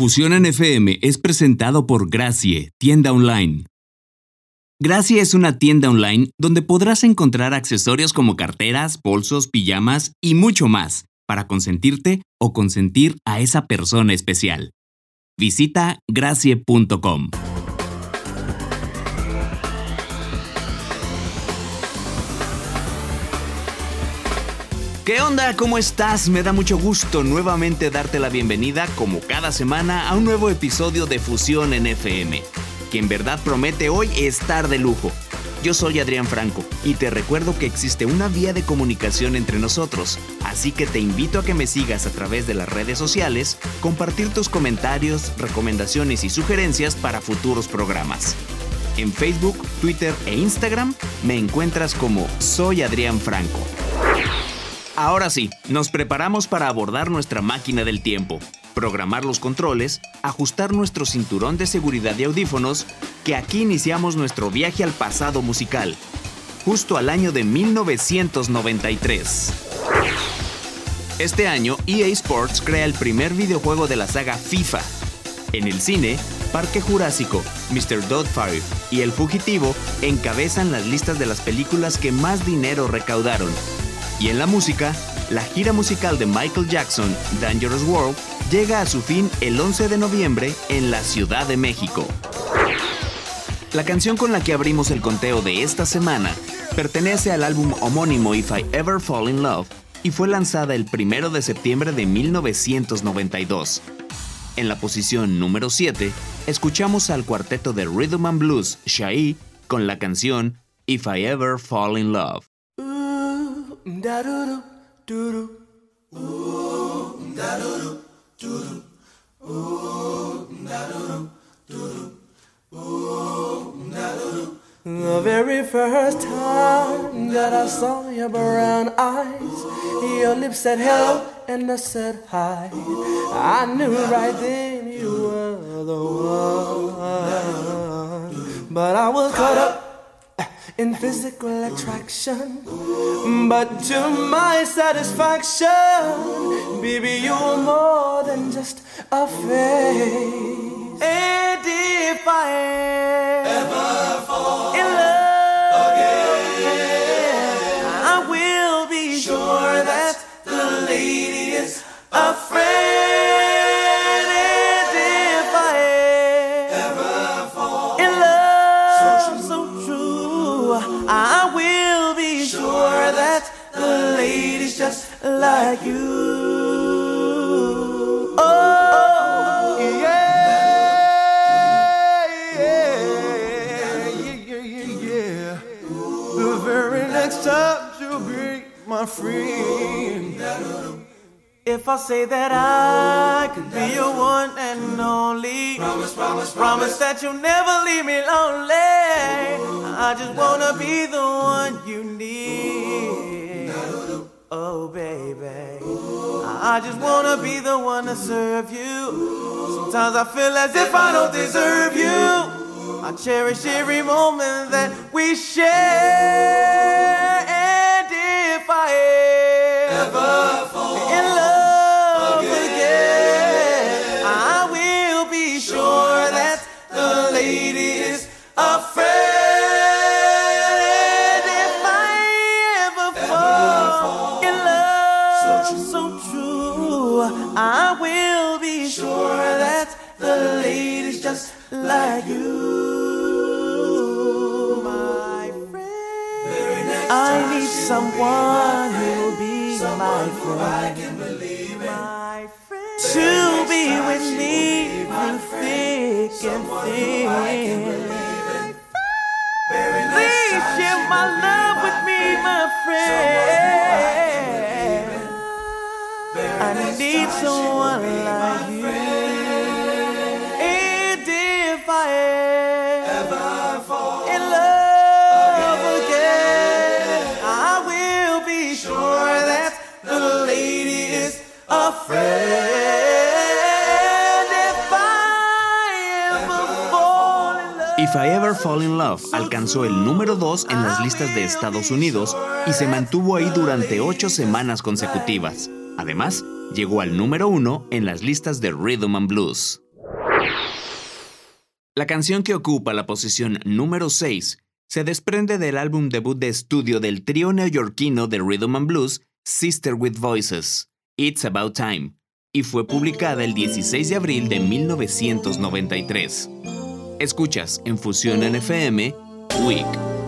Fusión en FM es presentado por Gracie, tienda online. Gracie es una tienda online donde podrás encontrar accesorios como carteras, bolsos, pijamas y mucho más para consentirte o consentir a esa persona especial. Visita gracie.com. ¿Qué onda? ¿Cómo estás? Me da mucho gusto nuevamente darte la bienvenida, como cada semana, a un nuevo episodio de Fusión en FM, que en verdad promete hoy estar de lujo. Yo soy Adrián Franco y te recuerdo que existe una vía de comunicación entre nosotros, así que te invito a que me sigas a través de las redes sociales, compartir tus comentarios, recomendaciones y sugerencias para futuros programas. En Facebook, Twitter e Instagram me encuentras como Soy Adrián Franco. Ahora sí, nos preparamos para abordar nuestra máquina del tiempo, programar los controles, ajustar nuestro cinturón de seguridad y audífonos, que aquí iniciamos nuestro viaje al pasado musical, justo al año de 1993. Este año, EA Sports crea el primer videojuego de la saga FIFA. En el cine, Parque Jurásico, Mr. Doubtfire y El Fugitivo encabezan las listas de las películas que más dinero recaudaron y en la música, la gira musical de Michael Jackson, Dangerous World, llega a su fin el 11 de noviembre en la Ciudad de México. La canción con la que abrimos el conteo de esta semana pertenece al álbum homónimo If I Ever Fall in Love y fue lanzada el 1 de septiembre de 1992. En la posición número 7, escuchamos al cuarteto de Rhythm and Blues Shai con la canción If I Ever Fall in Love. Do do the very first time that I saw your brown eyes, your lips said hello and I said hi. I knew right then you were the one, but I was caught up in physical attraction. But to my satisfaction, baby, you're more than just a face. And if I ever fall in love like you. Oh, yeah, yeah, yeah, yeah, yeah. The very next time you'll my friend. If I say that I could be your one and only, promise, promise, promise that you'll never leave me lonely. I just wanna be the one you need. Oh, baby. I just wanna be the one to serve you. Sometimes I feel as if I don't deserve you. I cherish every moment that we share. one who will be my friend. If I Ever Fall in Love alcanzó el número 2 en las listas de Estados Unidos y se mantuvo ahí durante 8 semanas consecutivas. Además, llegó al número uno en las listas de Rhythm and Blues. La canción que ocupa la posición número 6 se desprende del álbum debut de estudio del trío neoyorquino de Rhythm and Blues, Sister with Voices, It's About Time, y fue publicada el 16 de abril de 1993. Escuchas en Fusión NFM, Week.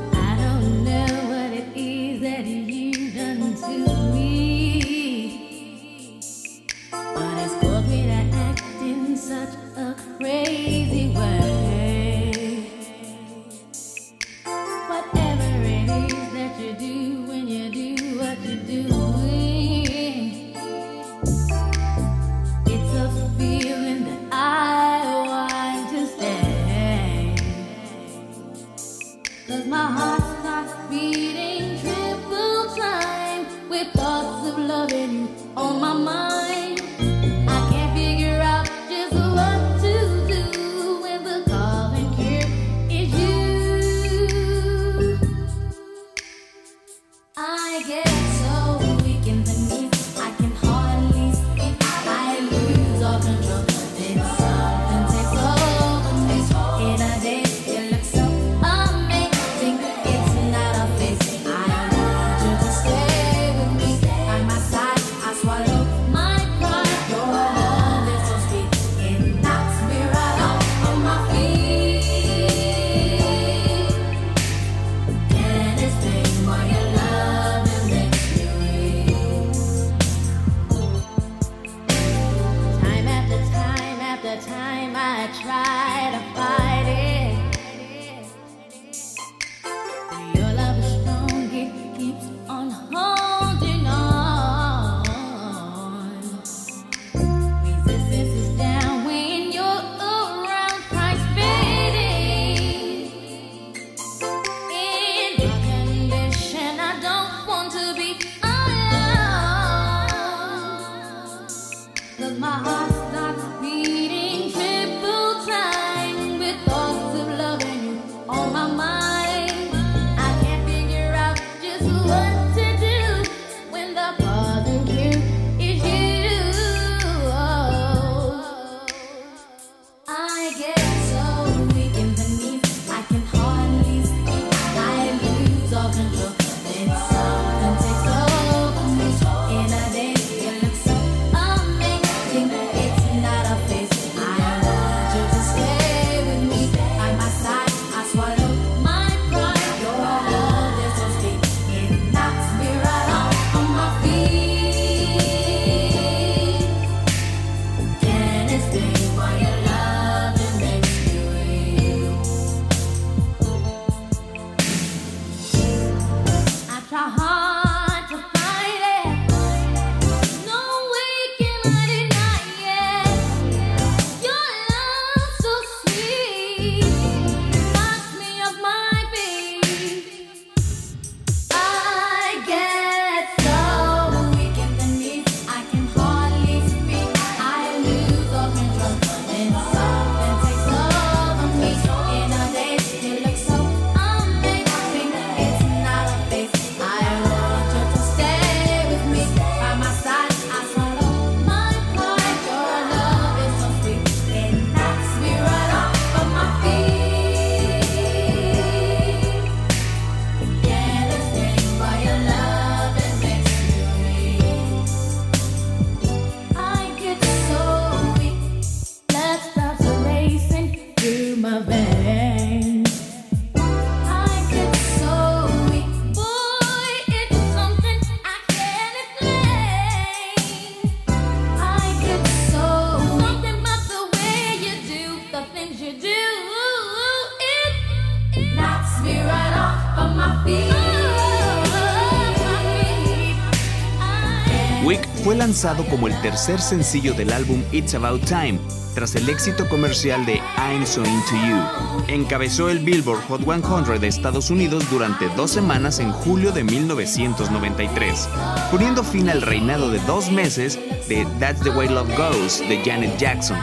Lanzado como el tercer sencillo del álbum It's About Time, tras el éxito comercial de I'm So Into You. Encabezó el Billboard Hot 100 de Estados Unidos durante dos semanas en julio de 1993, poniendo fin al reinado de dos meses de That's the Way Love Goes de Janet Jackson.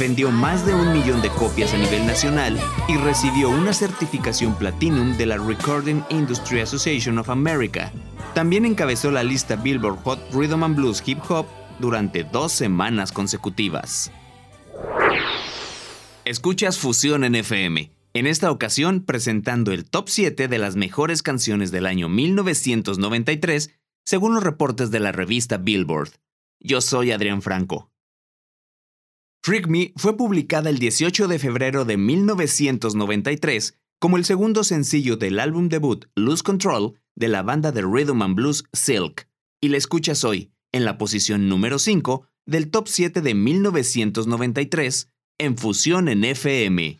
Vendió más de un millón de copias a nivel nacional y recibió una certificación Platinum de la Recording Industry Association of America también encabezó la lista Billboard Hot Rhythm and Blues Hip Hop durante dos semanas consecutivas. Escuchas Fusión en FM. En esta ocasión presentando el top 7 de las mejores canciones del año 1993 según los reportes de la revista Billboard. Yo soy Adrián Franco. Freak Me fue publicada el 18 de febrero de 1993 como el segundo sencillo del álbum debut Lose Control de la banda de rhythm and blues Silk, y la escuchas hoy en la posición número 5 del top 7 de 1993 en Fusión en FM.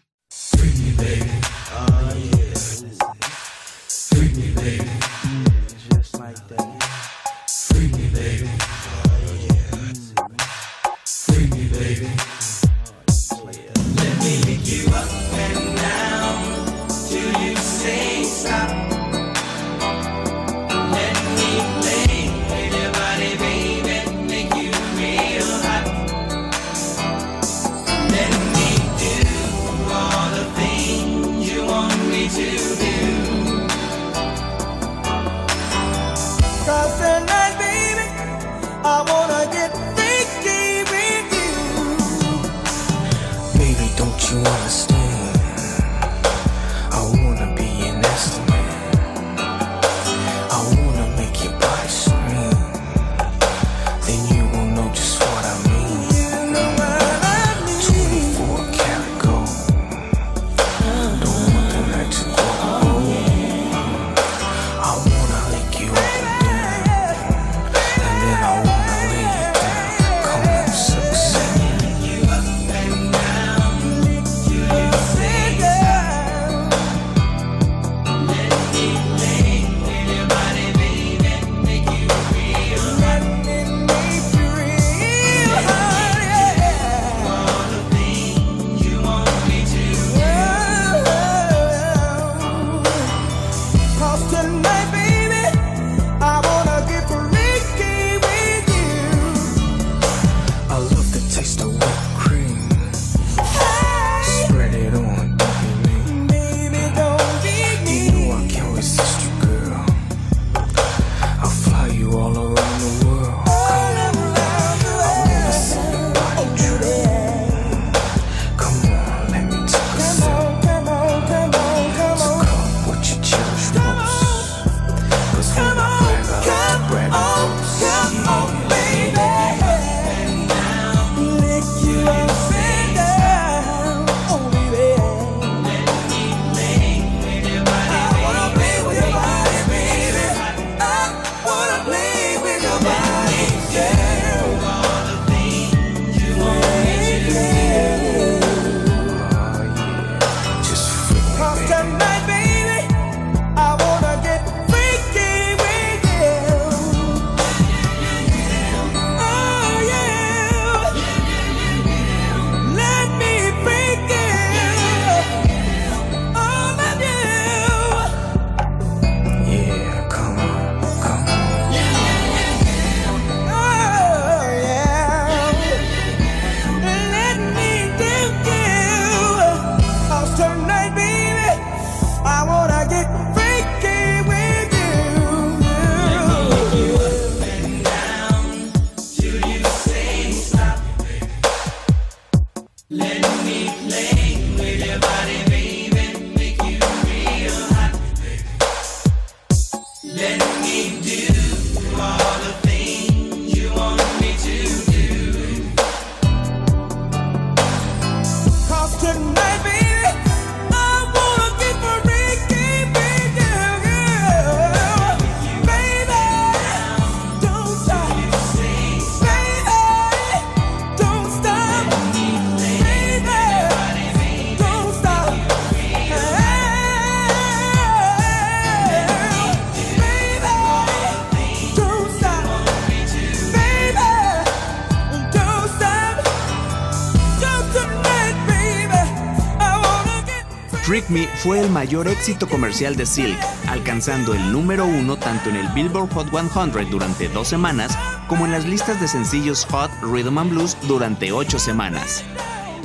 Mayor éxito comercial de Silk, alcanzando el número uno tanto en el Billboard Hot 100 durante dos semanas como en las listas de sencillos Hot Rhythm and Blues durante ocho semanas.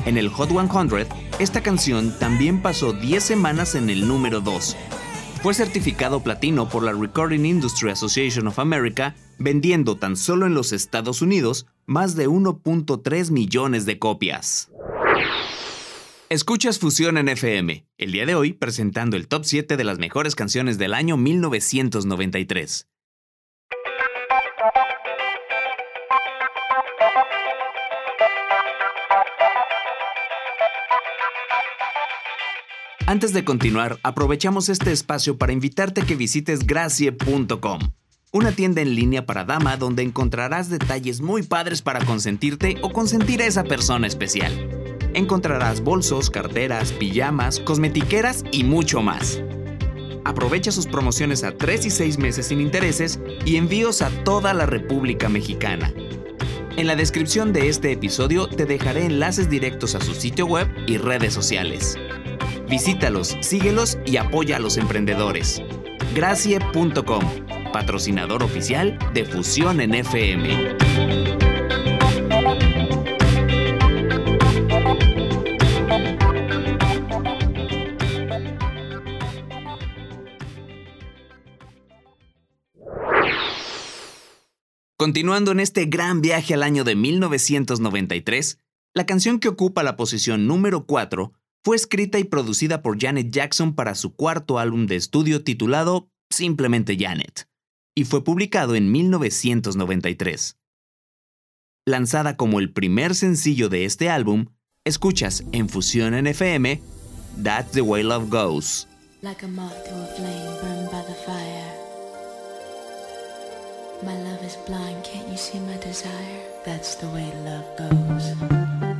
En el Hot 100, esta canción también pasó 10 semanas en el número 2. Fue certificado platino por la Recording Industry Association of America, vendiendo tan solo en los Estados Unidos más de 1.3 millones de copias. Escuchas Fusión en FM, el día de hoy presentando el top 7 de las mejores canciones del año 1993. Antes de continuar, aprovechamos este espacio para invitarte a que visites gracie.com, una tienda en línea para dama donde encontrarás detalles muy padres para consentirte o consentir a esa persona especial encontrarás bolsos, carteras, pijamas, cosmetiqueras y mucho más. Aprovecha sus promociones a 3 y 6 meses sin intereses y envíos a toda la República Mexicana. En la descripción de este episodio te dejaré enlaces directos a su sitio web y redes sociales. Visítalos, síguelos y apoya a los emprendedores. Gracie.com, patrocinador oficial de Fusión en FM. Continuando en este gran viaje al año de 1993, la canción que ocupa la posición número 4 fue escrita y producida por Janet Jackson para su cuarto álbum de estudio titulado simplemente Janet, y fue publicado en 1993. Lanzada como el primer sencillo de este álbum, escuchas en Fusión en FM That's the Way Love Goes. Is blind, can't you see my desire? That's the way love goes.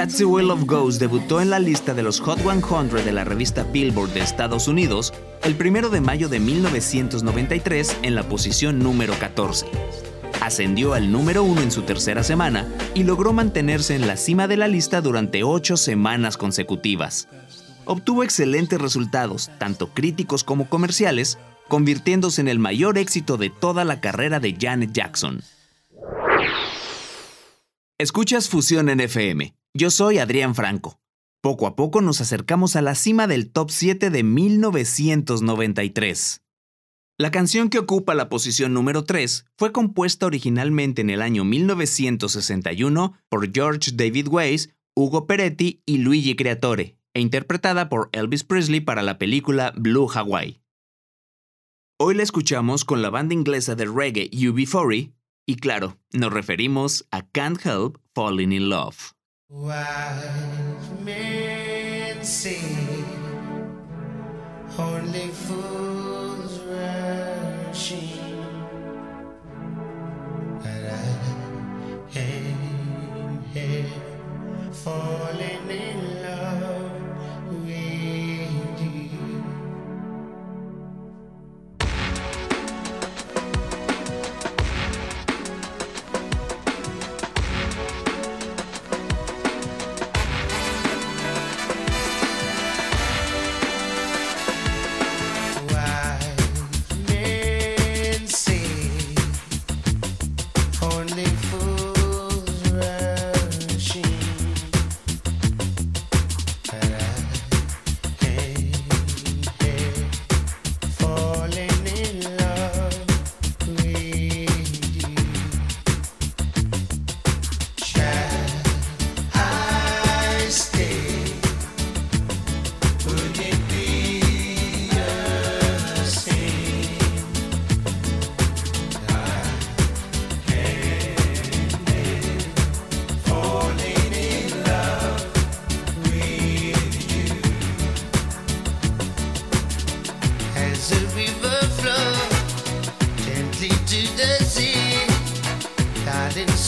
That's the Way of Ghost debutó en la lista de los Hot 100 de la revista Billboard de Estados Unidos el 1 de mayo de 1993 en la posición número 14. Ascendió al número 1 en su tercera semana y logró mantenerse en la cima de la lista durante ocho semanas consecutivas. Obtuvo excelentes resultados, tanto críticos como comerciales, convirtiéndose en el mayor éxito de toda la carrera de Janet Jackson. Escuchas Fusión en FM yo soy Adrián Franco. Poco a poco nos acercamos a la cima del top 7 de 1993. La canción que ocupa la posición número 3 fue compuesta originalmente en el año 1961 por George David Weiss, Hugo Peretti y Luigi Creatore, e interpretada por Elvis Presley para la película Blue Hawaii. Hoy la escuchamos con la banda inglesa de reggae UB40 y claro, nos referimos a Can't Help Falling in Love. Wise men say only fools rush in, but I am here falling in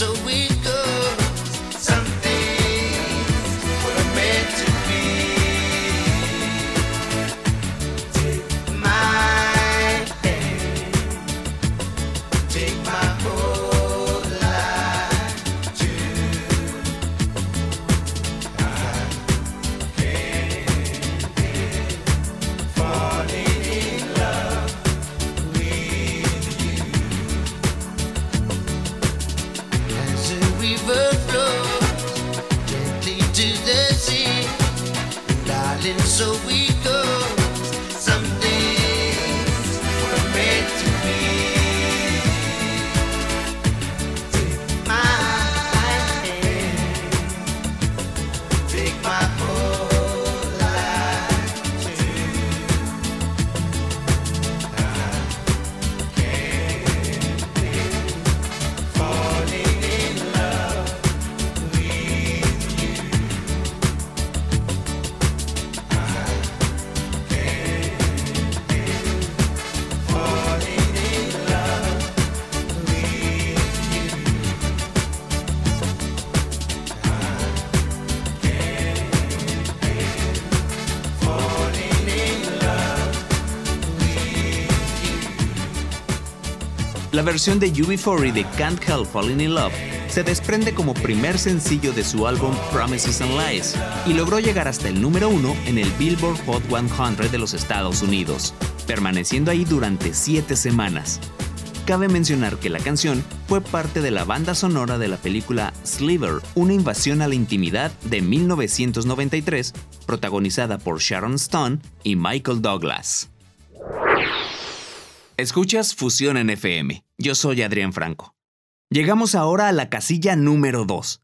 so we La versión de UB40 de Can't Help Falling in Love se desprende como primer sencillo de su álbum Promises and Lies y logró llegar hasta el número uno en el Billboard Hot 100 de los Estados Unidos, permaneciendo ahí durante siete semanas. Cabe mencionar que la canción fue parte de la banda sonora de la película Sliver, una invasión a la intimidad de 1993, protagonizada por Sharon Stone y Michael Douglas. Escuchas Fusión en FM. Yo soy Adrián Franco. Llegamos ahora a la casilla número 2.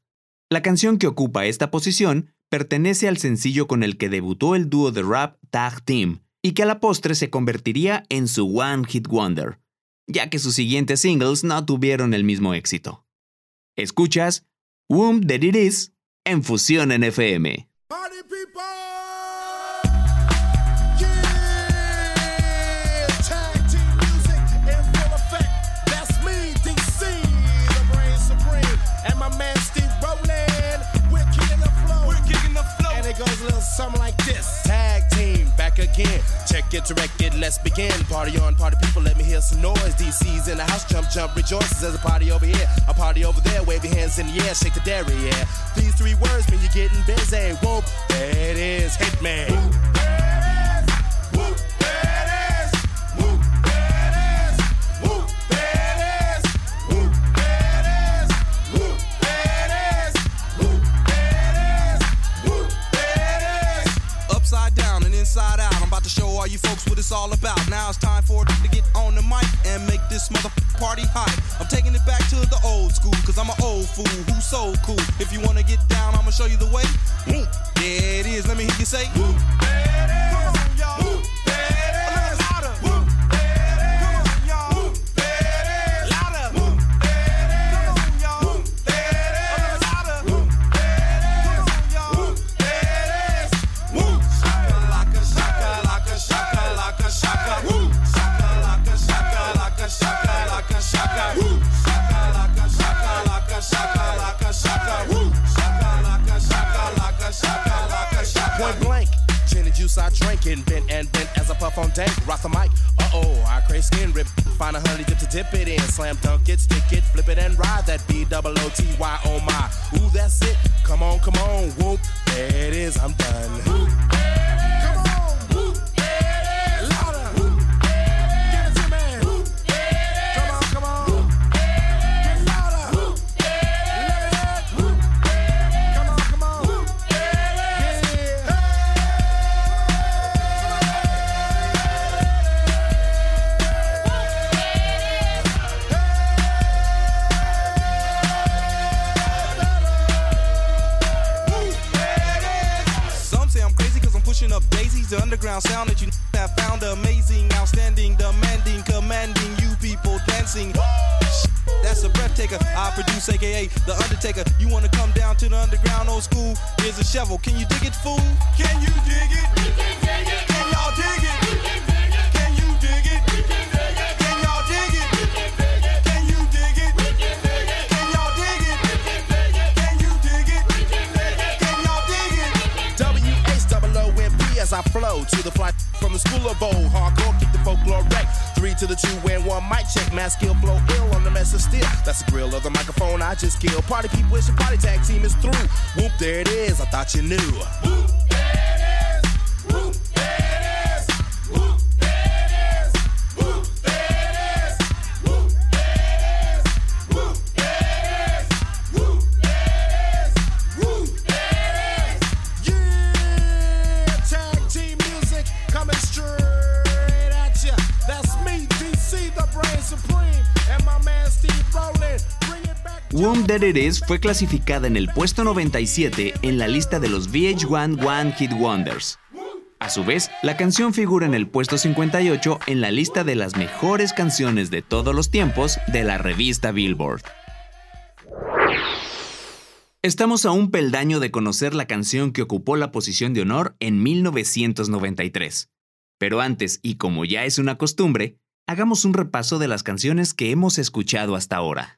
La canción que ocupa esta posición pertenece al sencillo con el que debutó el dúo de rap Tag Team y que a la postre se convertiría en su One Hit Wonder, ya que sus siguientes singles no tuvieron el mismo éxito. Escuchas Womb That It Is en Fusión en FM. something like this. Tag team, back again. Check it, direct it, let's begin. Party on, party people, let me hear some noise. DC's in the house, jump, jump, rejoices. There's a party over here, a party over there. Wave your hands in the air, shake the dairy, yeah. These three words mean you're getting busy. Whoop, that is Hitman. Whoop. All you folks what it's all about. Now it's time for to get on the mic and make this mother party hot. I'm taking it back to the old school, cause I'm an old fool who's so cool. If you wanna get down, I'ma show you the way. There it is, let me hear you say. drinking, the underground sound that you have found amazing, outstanding, demanding, commanding you people dancing. That's a breath taker. I produce, aka The Undertaker. You wanna come down to the underground old school? Here's a shovel. Can you dig it, fool? Can you dig it? We can dig it. Can y'all dig it? Flow to the fly from the school of old. Hardcore, kick the folklore wreck. Three to the two and one mic check. Mass skill flow ill on the mess of steel. That's the grill of the microphone I just killed. Party people, it's your party tag team is through. Whoop, there it is. I thought you knew. Womb That It Is fue clasificada en el puesto 97 en la lista de los VH1 One Hit Wonders. A su vez, la canción figura en el puesto 58 en la lista de las mejores canciones de todos los tiempos de la revista Billboard. Estamos a un peldaño de conocer la canción que ocupó la posición de honor en 1993. Pero antes, y como ya es una costumbre, hagamos un repaso de las canciones que hemos escuchado hasta ahora.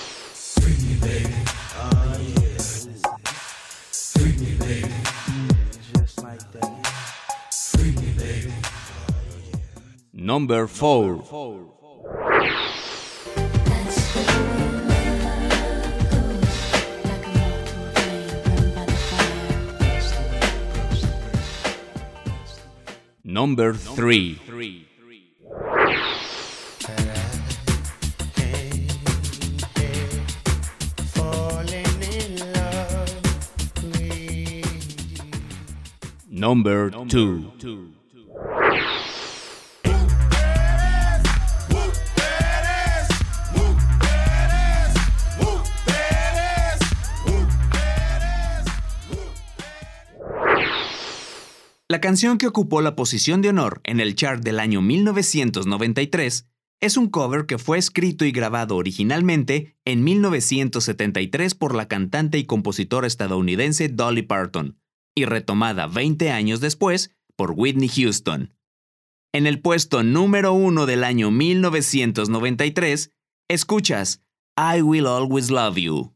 Number 4. Number 3. Number 2. La canción que ocupó la posición de honor en el chart del año 1993 es un cover que fue escrito y grabado originalmente en 1973 por la cantante y compositora estadounidense Dolly Parton y retomada 20 años después por Whitney Houston. En el puesto número uno del año 1993, escuchas I Will Always Love You.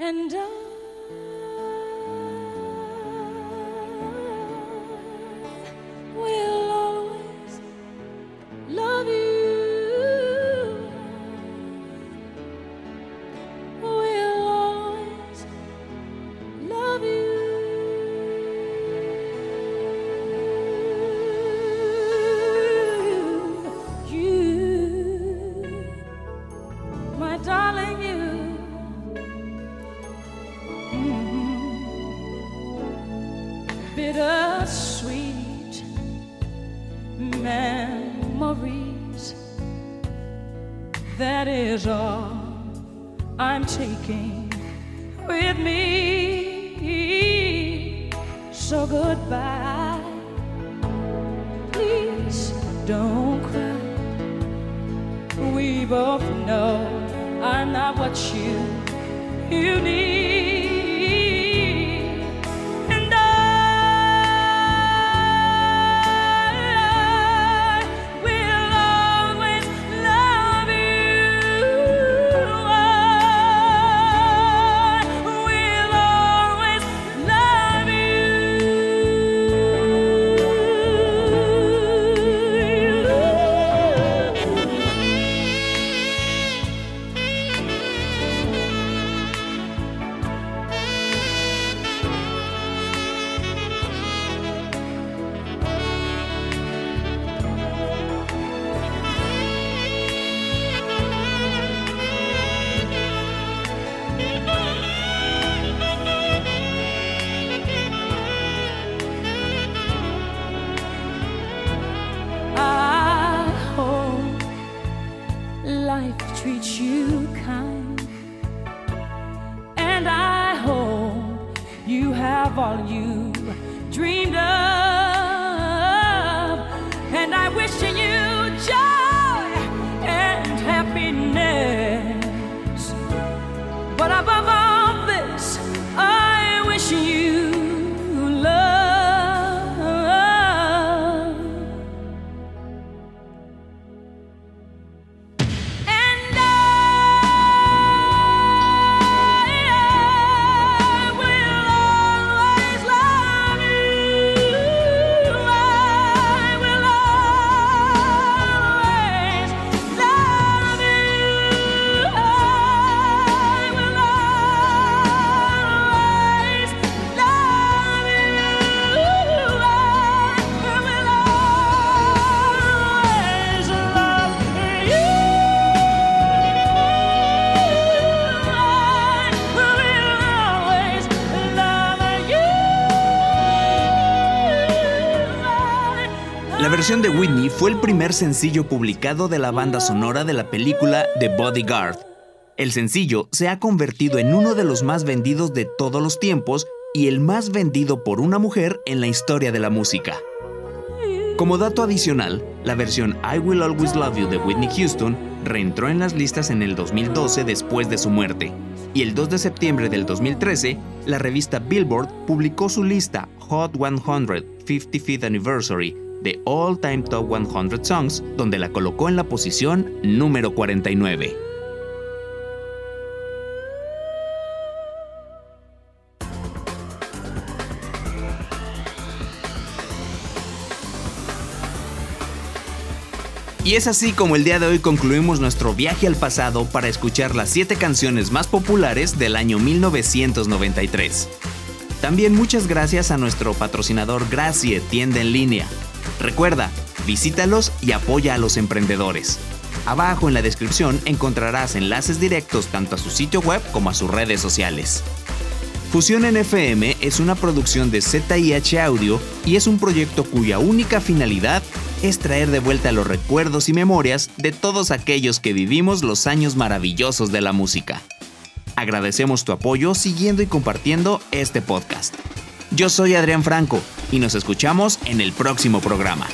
And I So Versión de Whitney fue el primer sencillo publicado de la banda sonora de la película The Bodyguard. El sencillo se ha convertido en uno de los más vendidos de todos los tiempos y el más vendido por una mujer en la historia de la música. Como dato adicional, la versión I Will Always Love You de Whitney Houston reentró en las listas en el 2012 después de su muerte, y el 2 de septiembre del 2013, la revista Billboard publicó su lista Hot 100 55th Anniversary de All Time Top 100 Songs, donde la colocó en la posición número 49. Y es así como el día de hoy concluimos nuestro viaje al pasado para escuchar las 7 canciones más populares del año 1993. También muchas gracias a nuestro patrocinador Gracie, tienda en línea. Recuerda, visítalos y apoya a los emprendedores. Abajo en la descripción encontrarás enlaces directos tanto a su sitio web como a sus redes sociales. Fusión NFM es una producción de ZIH Audio y es un proyecto cuya única finalidad es traer de vuelta los recuerdos y memorias de todos aquellos que vivimos los años maravillosos de la música. Agradecemos tu apoyo siguiendo y compartiendo este podcast. Yo soy Adrián Franco y nos escuchamos en el próximo programa.